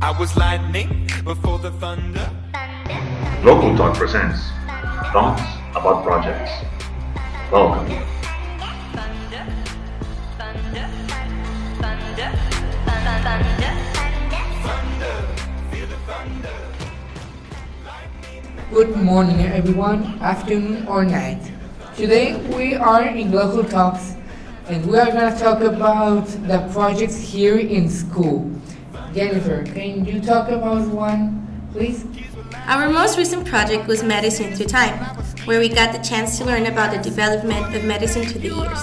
I was lightning before the thunder. Local Talk presents Thoughts about Projects. Welcome. Good morning, everyone, afternoon or night. Today we are in Local Talks and we are going to talk about the projects here in school. Jennifer, can you talk about one, please? Our most recent project was Medicine Through Time, where we got the chance to learn about the development of medicine through the years.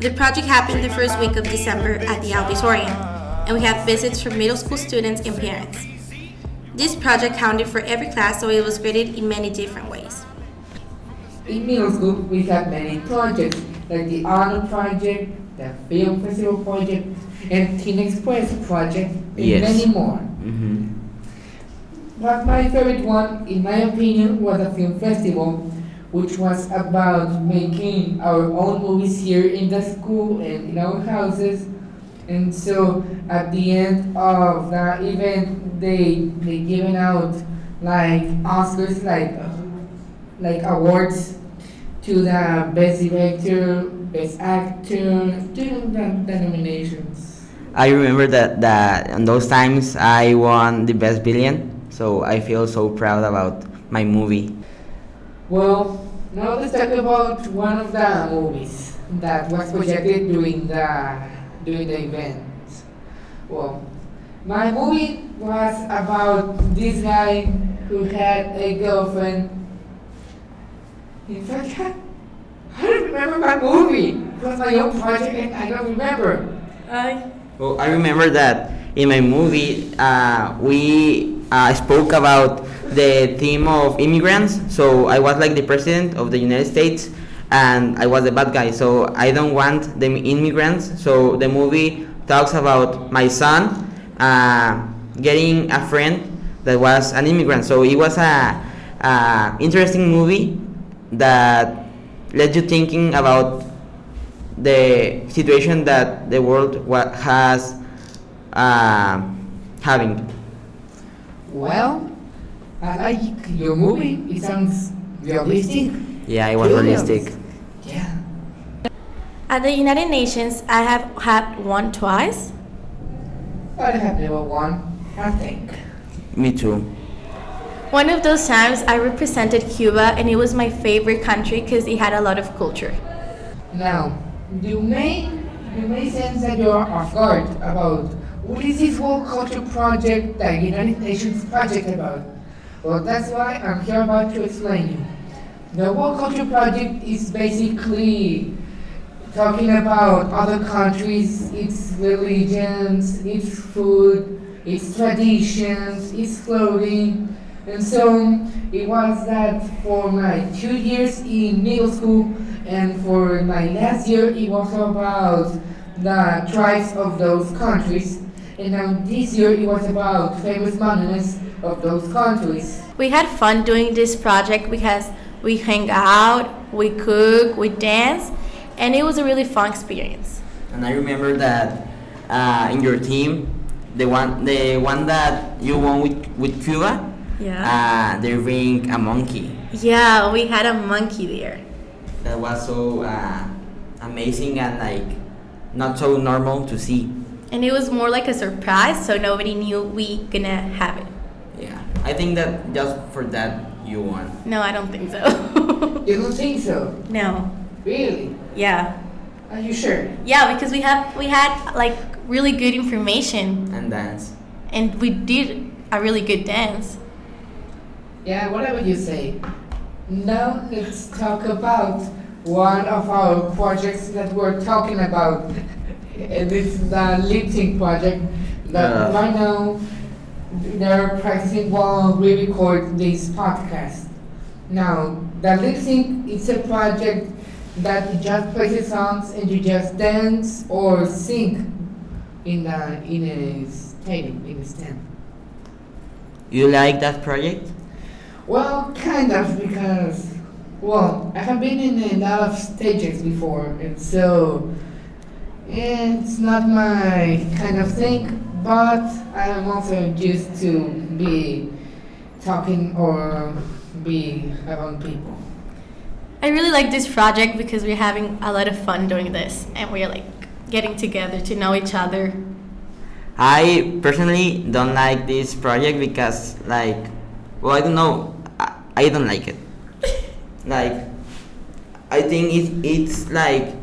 The project happened the first week of December at the Auditorium, and we had visits from middle school students and parents. This project counted for every class, so it was graded in many different ways. In middle school, we had many projects, like the Honor Project, the Film Festival Project, and Teen Express Project, and Yes. many more. Mm-hmm. But my favorite one, in my opinion, was a film festival, which was about making our own movies here in the school and in our houses. And so at the end of the event, they they given out like Oscars, like like awards to the best director, best actor, to the, the nominations. I remember that, that in those times I won the best billion, so I feel so proud about my movie. Well, now let's talk about one of the movies that was projected during the during the event. Well, my movie was about this guy who had a girlfriend. In fact, I, I don't remember my movie. It was my own project and I don't remember. Well, I remember that in my movie uh, we uh, spoke about the theme of immigrants. So I was like the president of the United States, and I was the bad guy. So I don't want the immigrants. So the movie talks about my son uh, getting a friend that was an immigrant. So it was a, a interesting movie that led you thinking about the situation that the world wa- has uh, having. Well, I like your movie. It sounds realistic. Yeah, it was Brilliant. realistic. Yeah. At the United Nations, I have had one twice. I have never won, I think. Me too. One of those times, I represented Cuba, and it was my favorite country because it had a lot of culture. Now, you may you may sense that you are off guard about what is this World Culture Project, the United Nations project about? Well, that's why I'm here about to explain you. The World Culture Project is basically talking about other countries, its religions, its food, its traditions, its clothing, and so it was that for my two years in middle school and for my last year it was about the tribes of those countries. And now this year it was about famous monuments of those countries. We had fun doing this project because we hang out, we cook, we dance, and it was a really fun experience. And I remember that uh, in your team, the one the one that you won with, with Cuba, uh, they bring a monkey. Yeah, we had a monkey there. That was so uh, amazing and like not so normal to see. And it was more like a surprise, so nobody knew we gonna have it. Yeah, I think that just for that you won. No, I don't think so. You don't think so? no. Really? Yeah. Are you sure? Yeah, because we have we had like really good information And dance. and we did a really good dance. Yeah, whatever you say. Now let's talk about one of our projects that we're talking about. And it's the lip sync project that Yeah. right now they're practicing while we record this podcast. Now, the lip sync it's a project that you just play the songs and you just dance or sing in a in a stadium in a stand. You like that project? Well, kind of, because, well, I have been in a lot of stages before, and so it's not my kind of thing, but I'm also used to be talking or be around people. I really like this project because we're having a lot of fun doing this and we're like getting together to know each other. I personally don't like this project because, like, well, I don't know, I, don't like it. like, I think it, it's like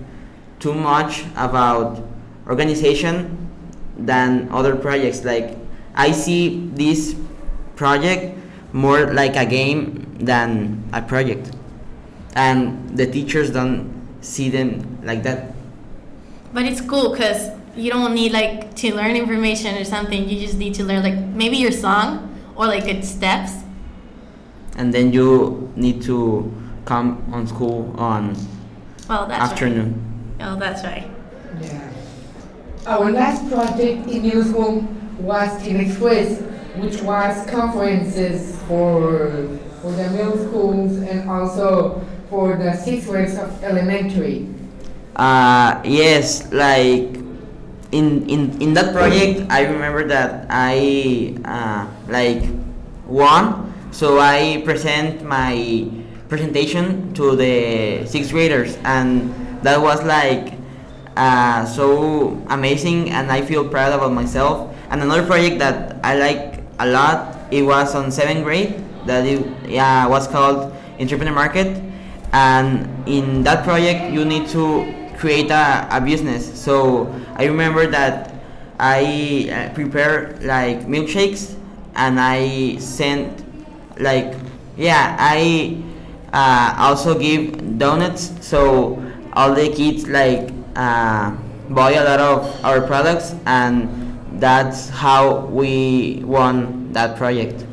too much about organization than other projects. Like, I see this project more like a game than a project, and the teachers don't see them like that. But it's cool because you don't need like to learn information or something. You just need to learn like maybe your song or like its steps. And then you need to come on school on Well, that's afternoon. Right. Oh, that's right. Yeah. Our last project in middle school was Teen Express, which was conferences for, for the middle schools and also for the sixth grades of elementary. Uh, yes, like in, in in that project, I remember that I uh, like won, so I present my presentation to the sixth graders, and that was like uh, so amazing, and I feel proud about myself. And another project that I like a lot, it was on seventh grade, that it yeah, was called Entrepreneur Market, and in that project you need to create a, a business. So I remember that I uh, prepare like milkshakes and I sent like yeah I uh, also give donuts so all the kids like uh, buy a lot of our products and that's how we won that project.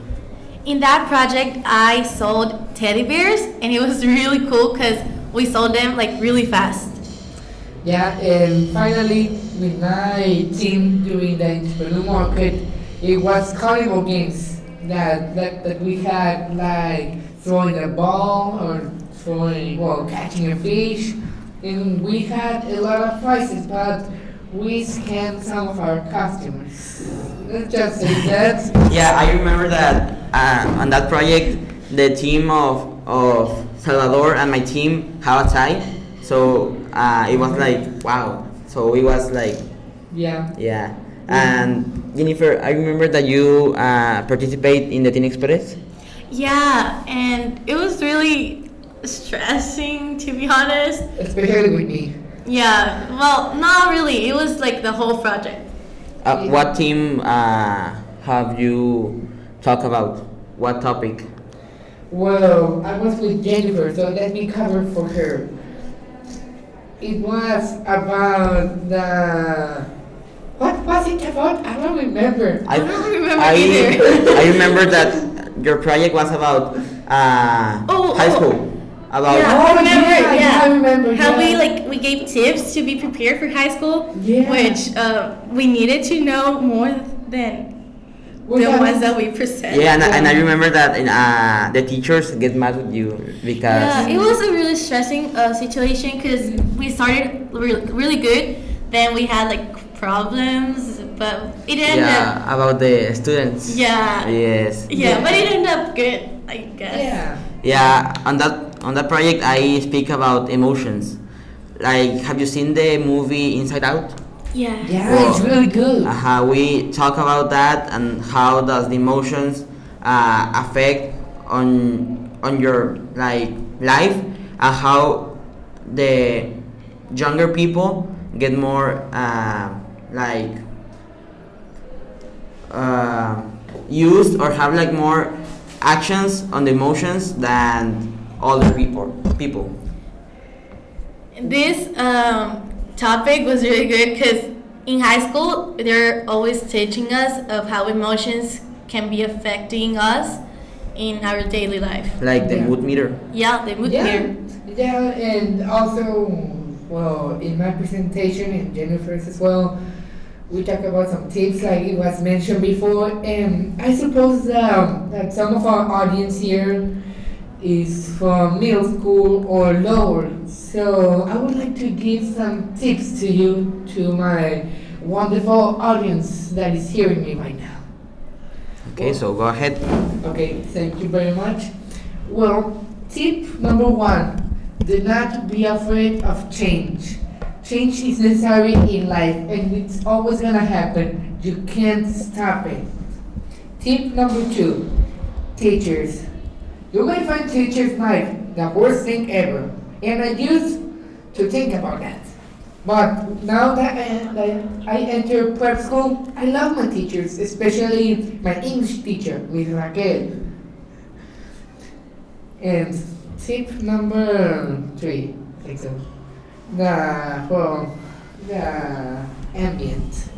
In that project, I sold teddy bears and it was really cool because we sold them like really fast. Yeah, and finally, with my team doing the entrepreneur market, it was carnival games that, that, that we had, like throwing a ball or throwing, well, catching a fish. And we had a lot of prizes, but we scammed some of our customers. Let's just say that. Yeah, I remember that uh, on that project, the team of, of Salvador and my team have a tie. So uh, it was like, wow. So it was like, Yeah. yeah. And Jennifer, I remember that you uh, participate in the Teen Express. Yeah, and it was really stressing to be honest. Especially with me. Yeah, well, not really. It was like the whole project. Uh, what team uh, have you talked about? What topic? Well, I was with Jennifer, so let me cover for her. It was about the. What was it about? I don't remember. I, don't remember I, either. I remember that your project was about uh, Oh, high oh. school. About Yeah, Oh, I remember. yeah, Yeah, I remember, How we like we gave tips to be prepared for high school, Yeah. which uh, we needed to know more than We the ones that we present. yeah, and, I- and I remember that uh, the teachers get mad with you because Yeah, it was a really stressing uh, situation because we started really, really good, then we had like problems, but it ended up yeah about the students. yeah, Yes. yeah, but it ended up good, I guess. Yeah. Yeah, on that on that project I speak about emotions. Like, have you seen the movie Inside Out? Yeah. Yeah, it's really good. Uh, how we talk about that and how does the emotions uh, affect on on your like life and how the younger people get more uh, like uh, used or have like more actions on the emotions than other people people This um, topic was really good because in high school they're always teaching us of how emotions can be affecting us in our daily life. like the Yeah. mood meter Yeah, the mood yeah. hear. Yeah, and also, well, in my presentation and Jennifer's as well, we talk about some tips like it was mentioned before, and I suppose um, that some of our audience here is from middle school or lower. So I would like to give some tips to you, to my wonderful audience that is hearing me right now. Okay, so go ahead. Okay, thank you very much. Well, tip number one do not be afraid of change. Change is necessary in life and it's always gonna happen. You can't stop it. Tip number two teachers. You may find teachers life the worst thing ever, and I used to think about that. But now that I, I enter prep school, I love my teachers, especially my English teacher, Miss Raquel. And tip number three, I. The well, the ambient.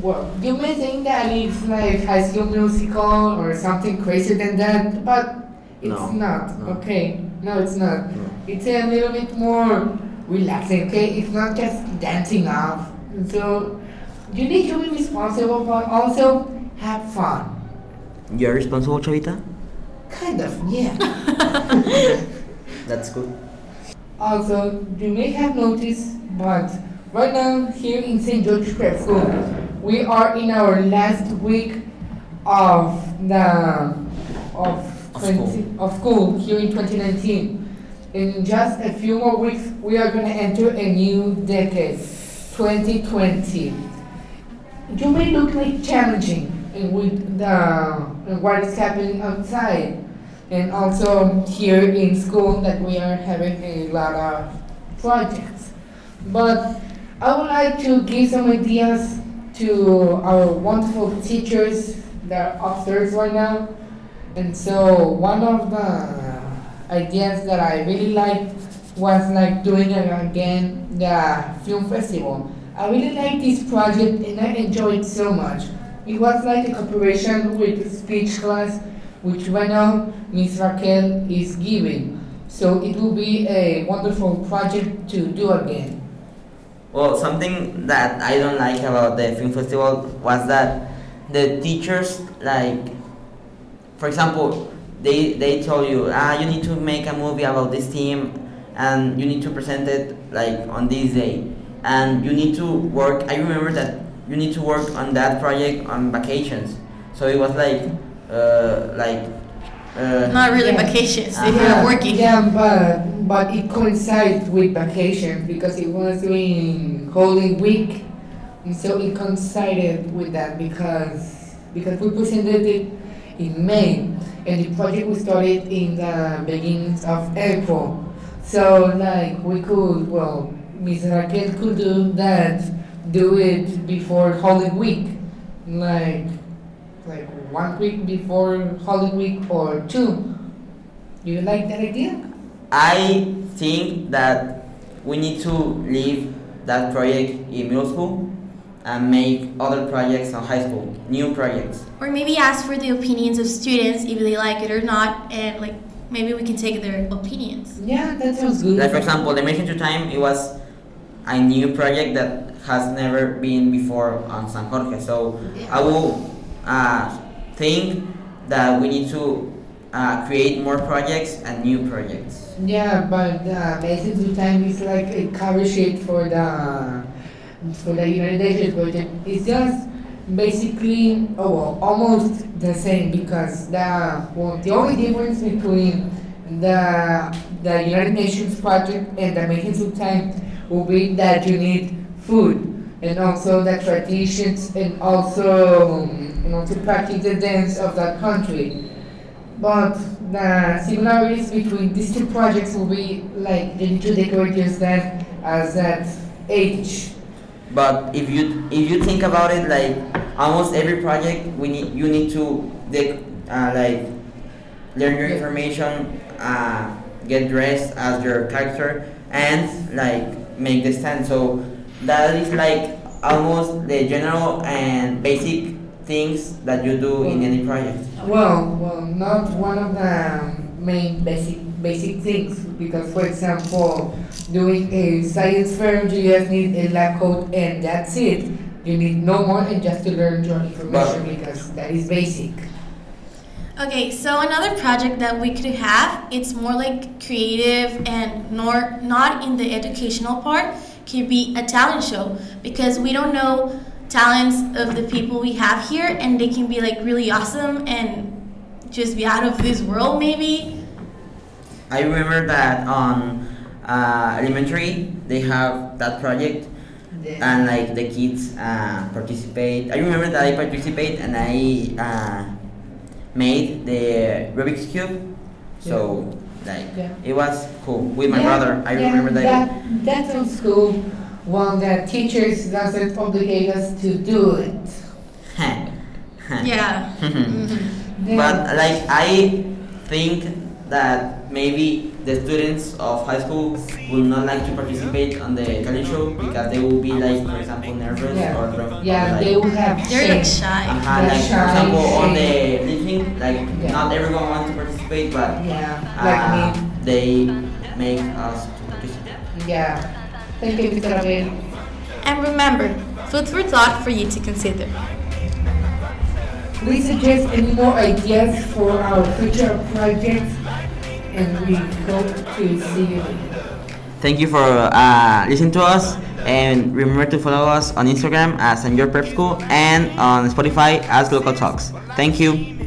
Well, you may think that it's like High School Musical or something crazier than that, but it's No, not. no. Okay, no, it's not. No. It's a little bit more relaxing. Okay, it's not just dancing off. So you need to be responsible, but also have fun. You're responsible, Chavita? Kind of, yeah. That's good. Also, you may have noticed, but right now here in St. George Prep School, we are in our last week of the of, Of 20, school. of school here in 2019. In just a few more weeks, we are going to enter a new decade, 2020. You may look like challenging and with the and what is happening outside, and also here in school that we are having a lot of projects. But I would like to give some ideas to our wonderful teachers that are upstairs right now. And so one of the ideas that I really liked was like doing again the film festival. I really like this project and I enjoyed it so much. It was like a cooperation with speech class, which right now Miss Raquel is giving. So it will be a wonderful project to do again. Well, something that I don't like about the film festival was that the teachers, like, for example, they they told you, ah, you need to make a movie about this theme, and you need to present it like on this day, and you need to work. I remember that you need to work on that project on vacations, so it was like, uh, like, uh, Not really Yeah. vacations if Yeah, you're working. Yeah, but but it coincides with vacation because it was during Holy Week, and so it coincided with that because because we presented it in May, and the project we started in the beginning of April. So like we could well, Miss Raquel could do that, do it before Holy Week, like like one week before Holy Week or two. Do you like that idea? I think that we need to leave that project in middle school and make other projects on high school, new projects. Or maybe ask for the opinions of students if they like it or not, and like maybe we can take their opinions. Yeah, that sounds good. Like for example, the Medicine Through Time, it was a new project that has never been before on San Jorge. So I will uh, think that we need to uh, create more projects and new projects. Yeah, but uh, to time is like a cover sheet for the for the United Nations project. It's just basically oh well, almost the same because the well the only difference between the the United Nations project and the Medicine Through Time will be that you need food and also the traditions and also um, and to practice the dance of that country. But the similarities between these two projects will be like the two to that as that age. But if you if you think about it, like almost every project, we need you need to dec- uh, like learn your information, uh, get dressed as your character, and like make the stand. So that is like almost the general and basic things that you do in any project. Well, well, not one of the main basic basic things because, for example, doing a science fair, you just need a lab coat and that's it. You need no more than just to learn your information because that is basic. Okay, so another project that we could have, it's more like creative and nor not in the educational part, could be a talent show because we don't know talents of the people we have here and they can be like really awesome and just be out of this world maybe I remember that on uh, elementary they have that project and like the kids uh, participate. I remember that I participate and I uh, made the Rubik's cube. So like Yeah. it was cool with my Yeah, brother. I yeah, remember that. that. That sounds cool. One that teachers doesn't obligate us to do it. yeah Mhm. But like I think that maybe the students of high school will not like to participate on the talent show because they will be like, for example, nervous Yeah. or dr- Yeah, like, they will have they're shame. like shy Uh-huh, They're like for shy, example on the lifting, like Yeah. not everyone wants to participate, but Yeah, uh, like me. they make us to participate. Yeah. Thank you, Mr. Abel. and remember food for thought for you to consider We suggest any more ideas for our future projects, and we hope to see you. Thank you for uh, listening to us, and remember to follow us on Instagram as San Jorge Prep School and on Spotify as Local Talks. Thank you.